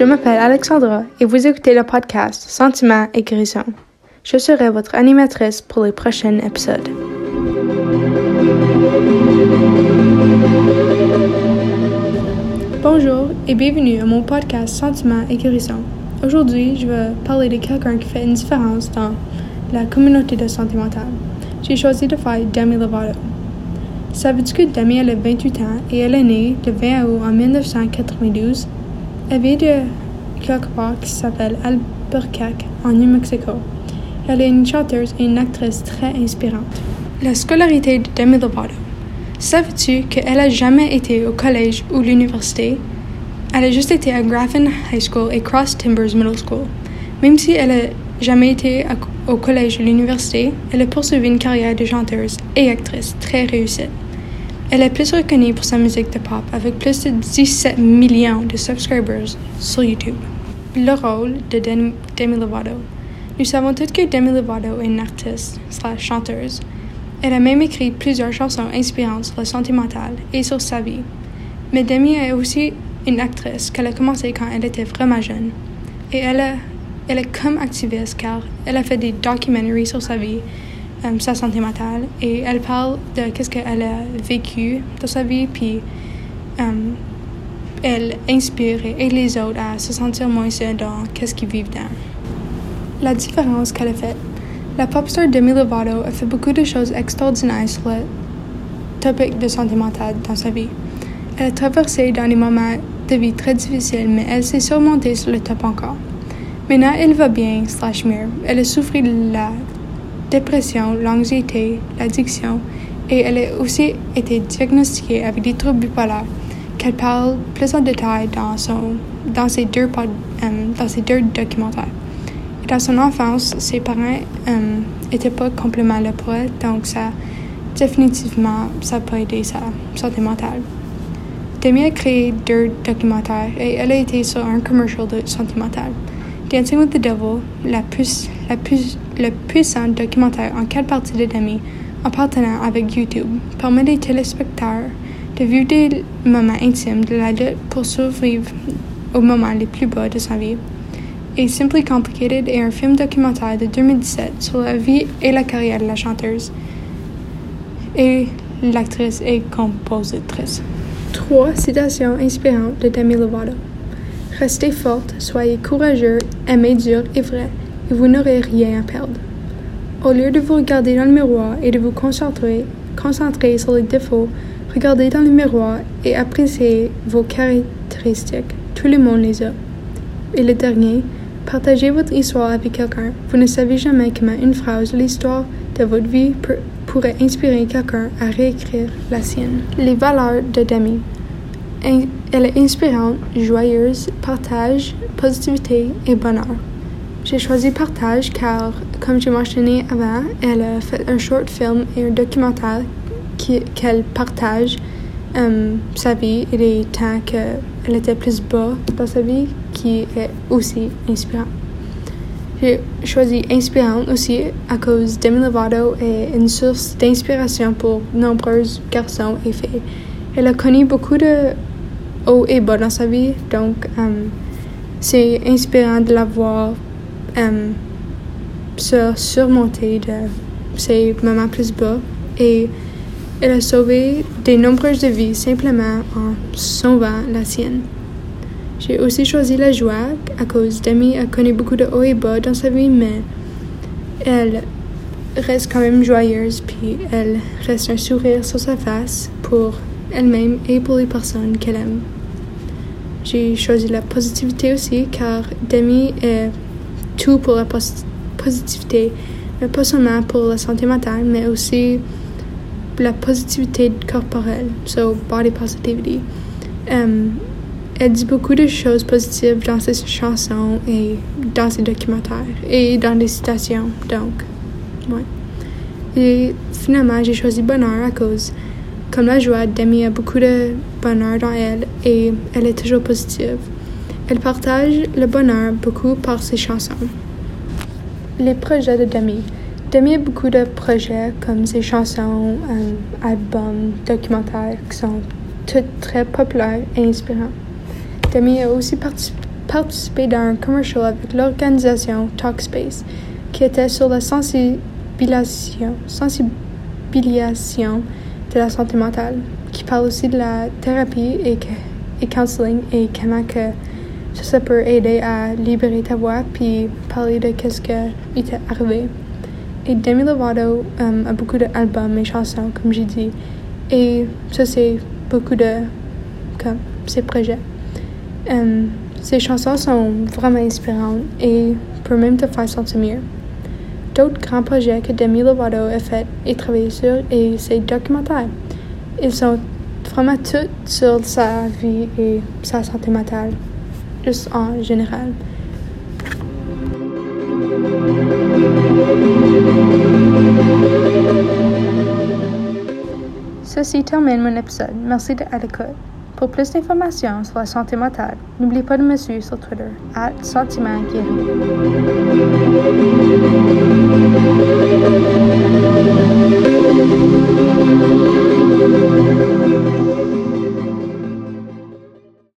Je m'appelle Alexandra et vous écoutez le podcast Sentiments et guérison. Je serai votre animatrice pour les prochains épisodes. Bonjour et bienvenue à mon podcast Sentiments et guérison. Aujourd'hui, je vais parler de quelqu'un qui fait une différence dans la communauté de santé mentale. J'ai choisi de faire Demi Lovato. Savais-tu que Demi a 28 ans et elle est née le 20 août en 1992? Vient de part qui s'appelle Albuquerque, en New Mexico. Elle est une chanteuse et une actrice très inspirante. La scolarité de Demi Lovato. Savais-tu qu'elle n'a jamais été au collège ou l'université? Elle a juste été à Graffin High School et Cross Timbers Middle School. Même si elle n'a jamais été au collège ou l'université, elle a poursuivi une carrière de chanteuse et actrice très réussie. Elle est plus reconnue pour sa musique de pop avec plus de 17 millions de subscribers sur YouTube. Le rôle de Demi Lovato. Nous savons tous que Demi Lovato est une artiste slash chanteuse. Elle a même écrit plusieurs chansons inspirantes sur la santé mentale et sur sa vie. Mais Demi est aussi une actrice qu'elle a commencé quand elle était vraiment jeune. Et elle, elle est comme activiste car elle a fait des documentaires sur sa vie, sa santé mentale, et elle parle de qu'est-ce qu'elle a vécu dans sa vie, puis euh, elle inspire et aide les autres à se sentir moins seuls dans qu'est-ce qu'ils vivent dans. La différence qu'elle a faite. La pop star Demi Lovato a fait beaucoup de choses extraordinaires sur le topic de santé mentale dans sa vie. Elle a traversé dans des moments de vie très difficiles, mais elle s'est surmontée sur le top encore. Maintenant, elle va bien, slash mieux. Elle a souffert de la dépression, l'anxiété, l'addiction, et elle a aussi été diagnostiquée avec des troubles bipolaires qu'elle parle plus en détail dans, son, dans, ses, deux, euh, dans ses deux documentaires. Dans son enfance, ses parents n'étaient euh, pas complètement là pour elle, donc ça, définitivement, ça pas aidé sa santé mentale. Demi a créé deux documentaires et elle a été sur un commercial de santé mentale. Dancing with the Devil, la plus, la plus, le puissant documentaire en quatre parties de Demi, en partenariat avec YouTube, permet les téléspectateurs de vivre des moments intimes de la lutte pour survivre aux moments les plus bas de sa vie et Simply Complicated est un film documentaire de 2017 sur la vie et la carrière de la chanteuse et l'actrice et compositrice. Trois citations inspirantes de Demi Lovato. Restez forte, soyez courageux, aimez dur et vrai, et vous n'aurez rien à perdre. Au lieu de vous regarder dans le miroir et de vous concentrer, concentrer sur les défauts, regardez dans le miroir et appréciez vos caractéristiques. Tout le monde les a. Et le dernier, Partagez votre histoire avec quelqu'un. Vous ne savez jamais comment une phrase, l'histoire de votre vie pourrait inspirer quelqu'un à réécrire la sienne. Les valeurs de Demi. Elle est inspirante, joyeuse, partage, positivité et bonheur. J'ai choisi partage car, comme j'ai mentionné avant, elle a fait un short film et un documentaire qu'elle partage euh, sa vie et les temps qu'elle était plus bas dans sa vie qui est aussi inspirant. J'ai choisi inspirante aussi à cause Demi Lovato est une source d'inspiration pour nombreux garçons et filles. Elle a connu beaucoup de hauts et bas dans sa vie, donc um, c'est inspirant de la voir um, se surmonter de ses moments plus bas et elle a sauvé de nombreuses vies simplement en sauvant la sienne. J'ai aussi choisi la joie à cause Demi a connu beaucoup de hauts et bas dans sa vie, mais elle reste quand même joyeuse, puis elle reste un sourire sur sa face pour elle-même et pour les personnes qu'elle aime. J'ai choisi la positivité aussi, car Demi est tout pour la positivité, mais pas seulement pour la santé mentale, mais aussi la positivité corporelle, so body positivity. Elle dit beaucoup de choses positives dans ses chansons et dans ses documentaires et dans des citations. Donc, ouais. Et finalement, j'ai choisi bonheur à cause, comme la joie, Demi a beaucoup de bonheur dans elle et elle est toujours positive. Elle partage le bonheur beaucoup par ses chansons. Les projets de Demi. Demi a beaucoup de projets comme ses chansons, um, albums, documentaires qui sont toutes très populaires et inspirants. Demi a aussi participé dans un commercial avec l'organisation Talkspace qui était sur la sensibilisation de la santé mentale, qui parle aussi de la thérapie et, et counseling et comment que ça peut aider à libérer ta voix puis parler de qu'est-ce qui t'est arrivé. Et Demi Lovato um, a beaucoup d'albums et chansons, comme j'ai dit. Et ça, c'est beaucoup de comme, ses projets. Um, ses chansons sont vraiment inspirantes et peuvent même te faire sentir mieux. D'autres grands projets que Demi Lovato a fait et travaillé sur et ses documentaires. Ils sont vraiment tous sur sa vie et sa santé mentale, juste en général. Ceci termine mon épisode. Merci de l'écoute. Pour plus d'informations sur la santé mentale, n'oubliez pas de me suivre sur Twitter, at Sentiment Guéri.